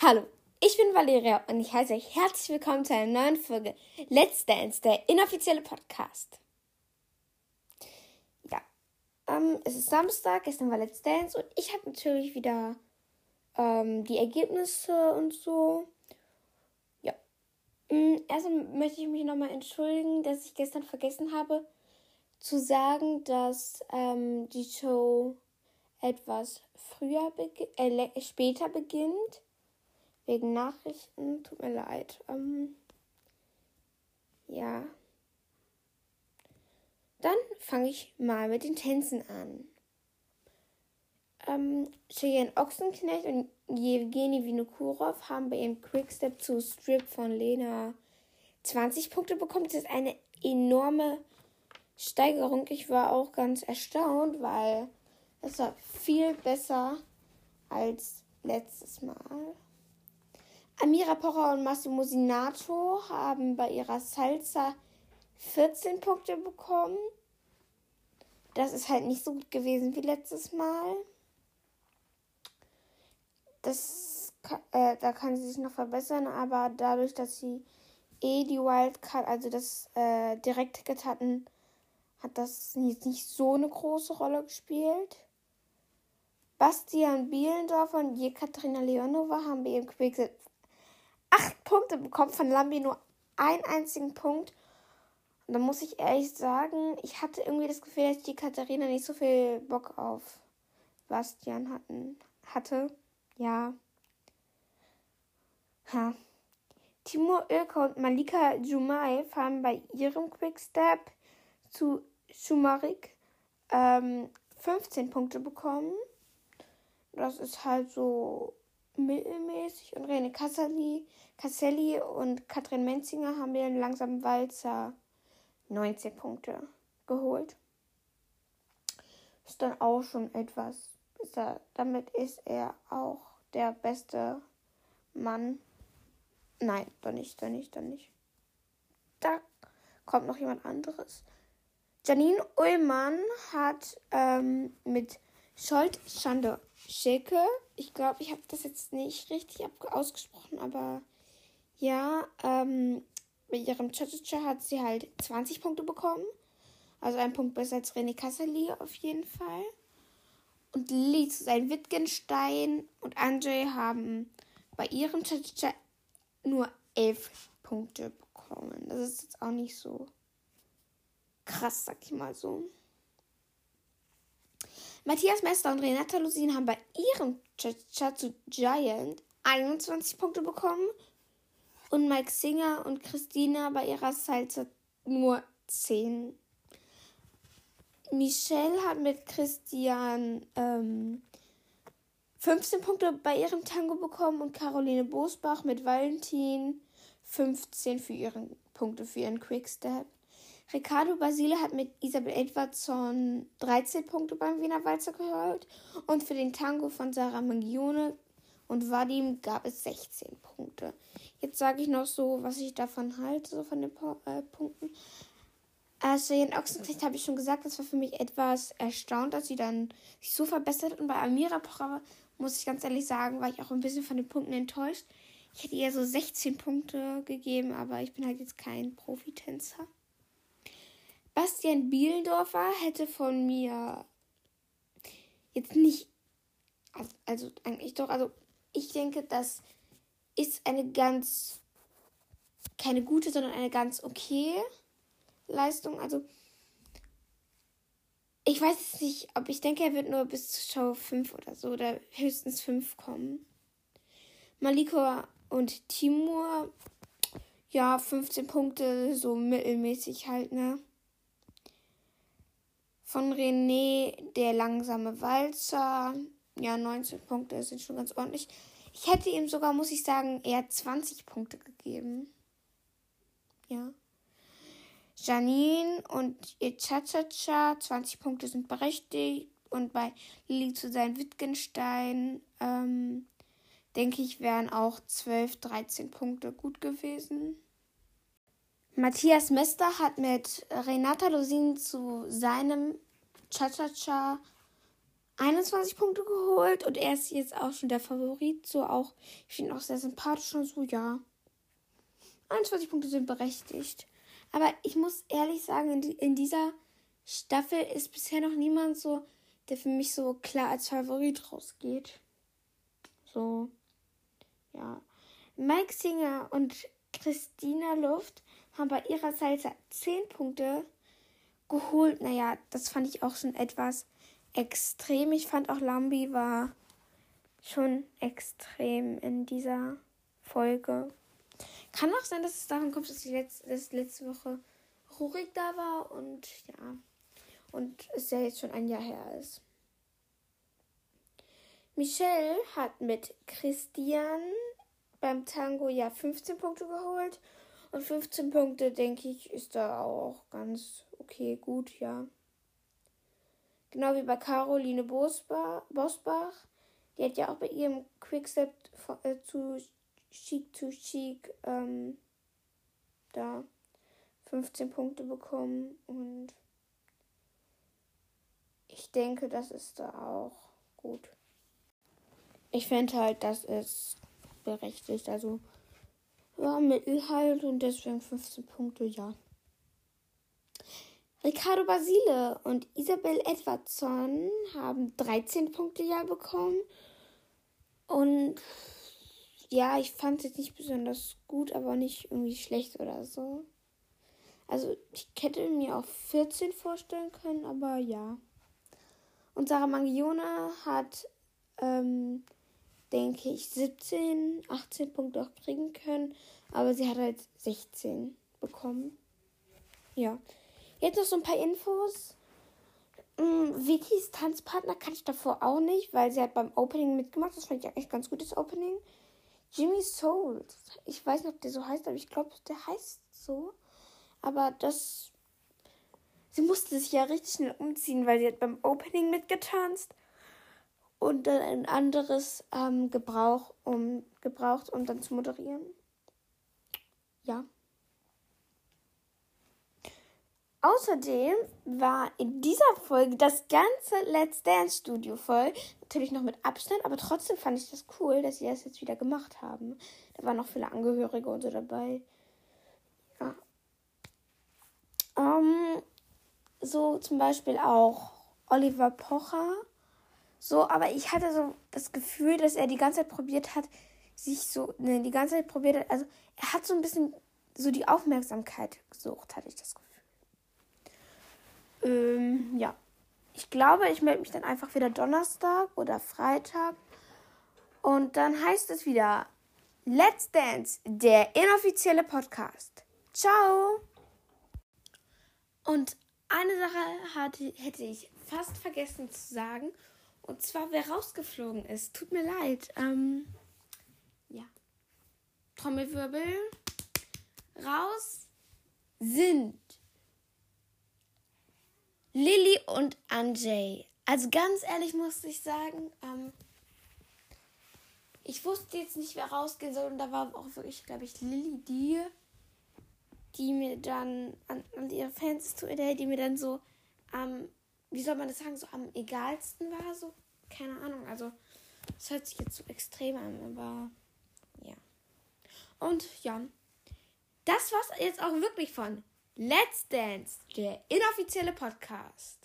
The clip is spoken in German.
Hallo, ich bin Valeria und ich heiße euch herzlich willkommen zu einer neuen Folge Let's Dance, der inoffizielle Podcast. Ja, ähm, es ist Samstag, gestern war Let's Dance und ich habe natürlich wieder ähm, die Ergebnisse und so. Ja. Mm, erstmal möchte ich mich nochmal entschuldigen, dass ich gestern vergessen habe zu sagen, dass ähm, die Show etwas früher begi äh, später beginnt wegen Nachrichten. Tut mir leid. Ähm, ja. Dann fange ich mal mit den Tänzen an. Ähm, Cheyenne Ochsenknecht und Jewgeni Vinokurov haben bei ihrem Quickstep zu Strip von Lena 20 Punkte bekommen. Das ist eine enorme Steigerung. Ich war auch ganz erstaunt, weil es war viel besser als letztes Mal. Amira Pocher und Massimo Sinato haben bei ihrer Salsa 14 Punkte bekommen. Das ist halt nicht so gut gewesen wie letztes Mal. Das, äh, da kann sie sich noch verbessern, aber dadurch, dass sie eh die Wildcard, also das äh, Direktticket hatten, hat das jetzt nicht so eine große Rolle gespielt. Bastian Bielendorfer und Jekaterina Leonova haben bei ihrem Quickset acht Punkte bekommen, von Lambi nur einen einzigen Punkt. Und da muss ich ehrlich sagen, ich hatte irgendwie das Gefühl, dass die Katharina nicht so viel Bock auf Bastian hatten, hatte. Ja. Ha. Timur Oelker und Malika Jumai fahren bei ihrem Quickstep zu Schumarik ähm, 15 Punkte bekommen. Das ist halt so mittelmäßig und Rene Casselli, Casselli und Katrin Menzinger haben den langsamen Walzer 19 Punkte geholt. Ist dann auch schon etwas besser. Damit ist er auch der beste Mann. Nein, doch nicht, doch nicht, doch nicht. Da kommt noch jemand anderes. Janine Ullmann hat ähm, mit Scholt Schande Schicke. Ich glaube, ich habe das jetzt nicht richtig ausgesprochen, aber ja, ähm, bei ihrem Cha-Cha hat sie halt 20 Punkte bekommen. Also ein Punkt besser als René Kassali auf jeden Fall. Und Lili zu sein Wittgenstein und André haben bei ihrem Cha-Cha nur 11 Punkte bekommen. Das ist jetzt auch nicht so krass, sag ich mal so. Matthias Mester und Renata Lusin haben bei ihrem Chatsu Giant 21 Punkte bekommen und Mike Singer und Christina bei ihrer Salsa nur 10. Michelle hat mit Christian ähm, 15 Punkte bei ihrem Tango bekommen und Caroline Bosbach mit Valentin 15 für ihren Punkte für ihren Quickstep. Ricardo Basile hat mit Isabel Edwardson 13 Punkte beim Wiener Walzer geholt und für den Tango von Sarah Magione und Vadim gab es 16 Punkte. Jetzt sage ich noch so, was ich davon halte, so von den äh, Punkten. Also in Ochsenknecht habe ich schon gesagt, das war für mich etwas erstaunt, dass sie dann sich so verbessert hat. Und bei Amira Pocher, muss ich ganz ehrlich sagen, war ich auch ein bisschen von den Punkten enttäuscht. Ich hätte ihr so 16 Punkte gegeben, aber ich bin halt jetzt kein Profitänzer. Bastian Bielendorfer hätte von mir jetzt nicht, also eigentlich doch, also ich denke, das ist eine ganz, keine gute, sondern eine ganz okay Leistung. Also ich weiß es nicht, ob ich denke, er wird nur bis zur Show 5 oder so oder höchstens 5 kommen. Maliko und Timur, ja, 15 Punkte, so mittelmäßig halt, ne? Von René der langsame Walzer. Ja, 19 Punkte sind schon ganz ordentlich. Ich hätte ihm sogar, muss ich sagen, eher 20 Punkte gegeben. Ja. Janine und ihr Cha-Cha-Cha, 20 Punkte sind berechtigt. Und bei Lili zu sein Wittgenstein, ähm, denke ich, wären auch 12, 13 Punkte gut gewesen. Matthias Mester hat mit Renata Losin zu seinem Cha-Cha-Cha 21 Punkte geholt und er ist jetzt auch schon der Favorit. So auch, ich finde ihn auch sehr sympathisch und so, ja. 21 Punkte sind berechtigt. Aber ich muss ehrlich sagen, in, in dieser Staffel ist bisher noch niemand so, der für mich so klar als Favorit rausgeht. So, ja. Mike Singer und Christina Luft haben bei ihrer Seite 10 Punkte geholt. Naja, das fand ich auch schon etwas extrem. Ich fand auch Lambi war schon extrem in dieser Folge. Kann auch sein, dass es daran kommt, dass, die letzte, dass letzte Woche Rurik da war und ja. Und es ja jetzt schon ein Jahr her ist. Michelle hat mit Christian beim Tango ja 15 Punkte geholt. Und 15 Punkte, denke ich, ist da auch ganz okay, gut, ja. Genau wie bei Caroline Bosbach. Die hat ja auch bei ihrem Quickstep äh, zu Chic to Chic ähm, da 15 Punkte bekommen. Und ich denke, das ist da auch gut. Ich fände halt, das ist berechtigt. Also war Mittel halt und deswegen 15 Punkte, ja. Ricardo Basile und Isabel Edwardson haben 13 Punkte ja bekommen. Und ja, ich fand es jetzt nicht besonders gut, aber nicht irgendwie schlecht oder so. Also ich hätte mir auch 14 vorstellen können, aber ja. Und Sarah Mangione hat, ähm, denke ich, 17, 18 Punkte auch kriegen können. Aber sie hat halt 16 bekommen. Ja. Jetzt noch so ein paar Infos. Ähm, Vikis Tanzpartner kann ich davor auch nicht, weil sie hat beim Opening mitgemacht. Das fand ich eigentlich ganz gutes Opening. Jimmy Souls. Ich weiß nicht, ob der so heißt, aber ich glaube, der heißt so. Aber das. Sie musste sich ja richtig schnell umziehen, weil sie hat beim Opening mitgetanzt und dann ein anderes ähm, Gebrauch, um, gebraucht, um dann zu moderieren. Ja. Außerdem war in dieser Folge das ganze Let's Dance Studio voll. Natürlich noch mit Abstand, aber trotzdem fand ich das cool, dass sie das jetzt wieder gemacht haben. Da waren noch viele Angehörige und so dabei. Ja. Ähm, so zum Beispiel auch Oliver Pocher. So, aber ich hatte so das Gefühl, dass er die ganze Zeit probiert hat, sich so, ne, die ganze Zeit probiert hat, also er hat so ein bisschen so die Aufmerksamkeit gesucht, hatte ich das Gefühl. Ähm, ja. Ich glaube, ich melde mich dann einfach wieder Donnerstag oder Freitag. Und dann heißt es wieder Let's Dance, der inoffizielle Podcast. Ciao! Und eine Sache hatte, hätte ich fast vergessen zu sagen. Und zwar, wer rausgeflogen ist. Tut mir leid. Ähm, ja. Trommelwirbel. Raus sind Lilly und Anjay. Also ganz ehrlich muss ich sagen, ähm, ich wusste jetzt nicht, wer rausgehen soll. Und da war auch wirklich, glaube ich, Lilly die, die mir dann an, an ihre Fans zu die mir dann so am, ähm, wie soll man das sagen, so am egalsten war. So, keine Ahnung. Also, das hört sich jetzt so extrem an, aber ja. Und ja, das war's jetzt auch wirklich von Let's Dance, der inoffizielle Podcast.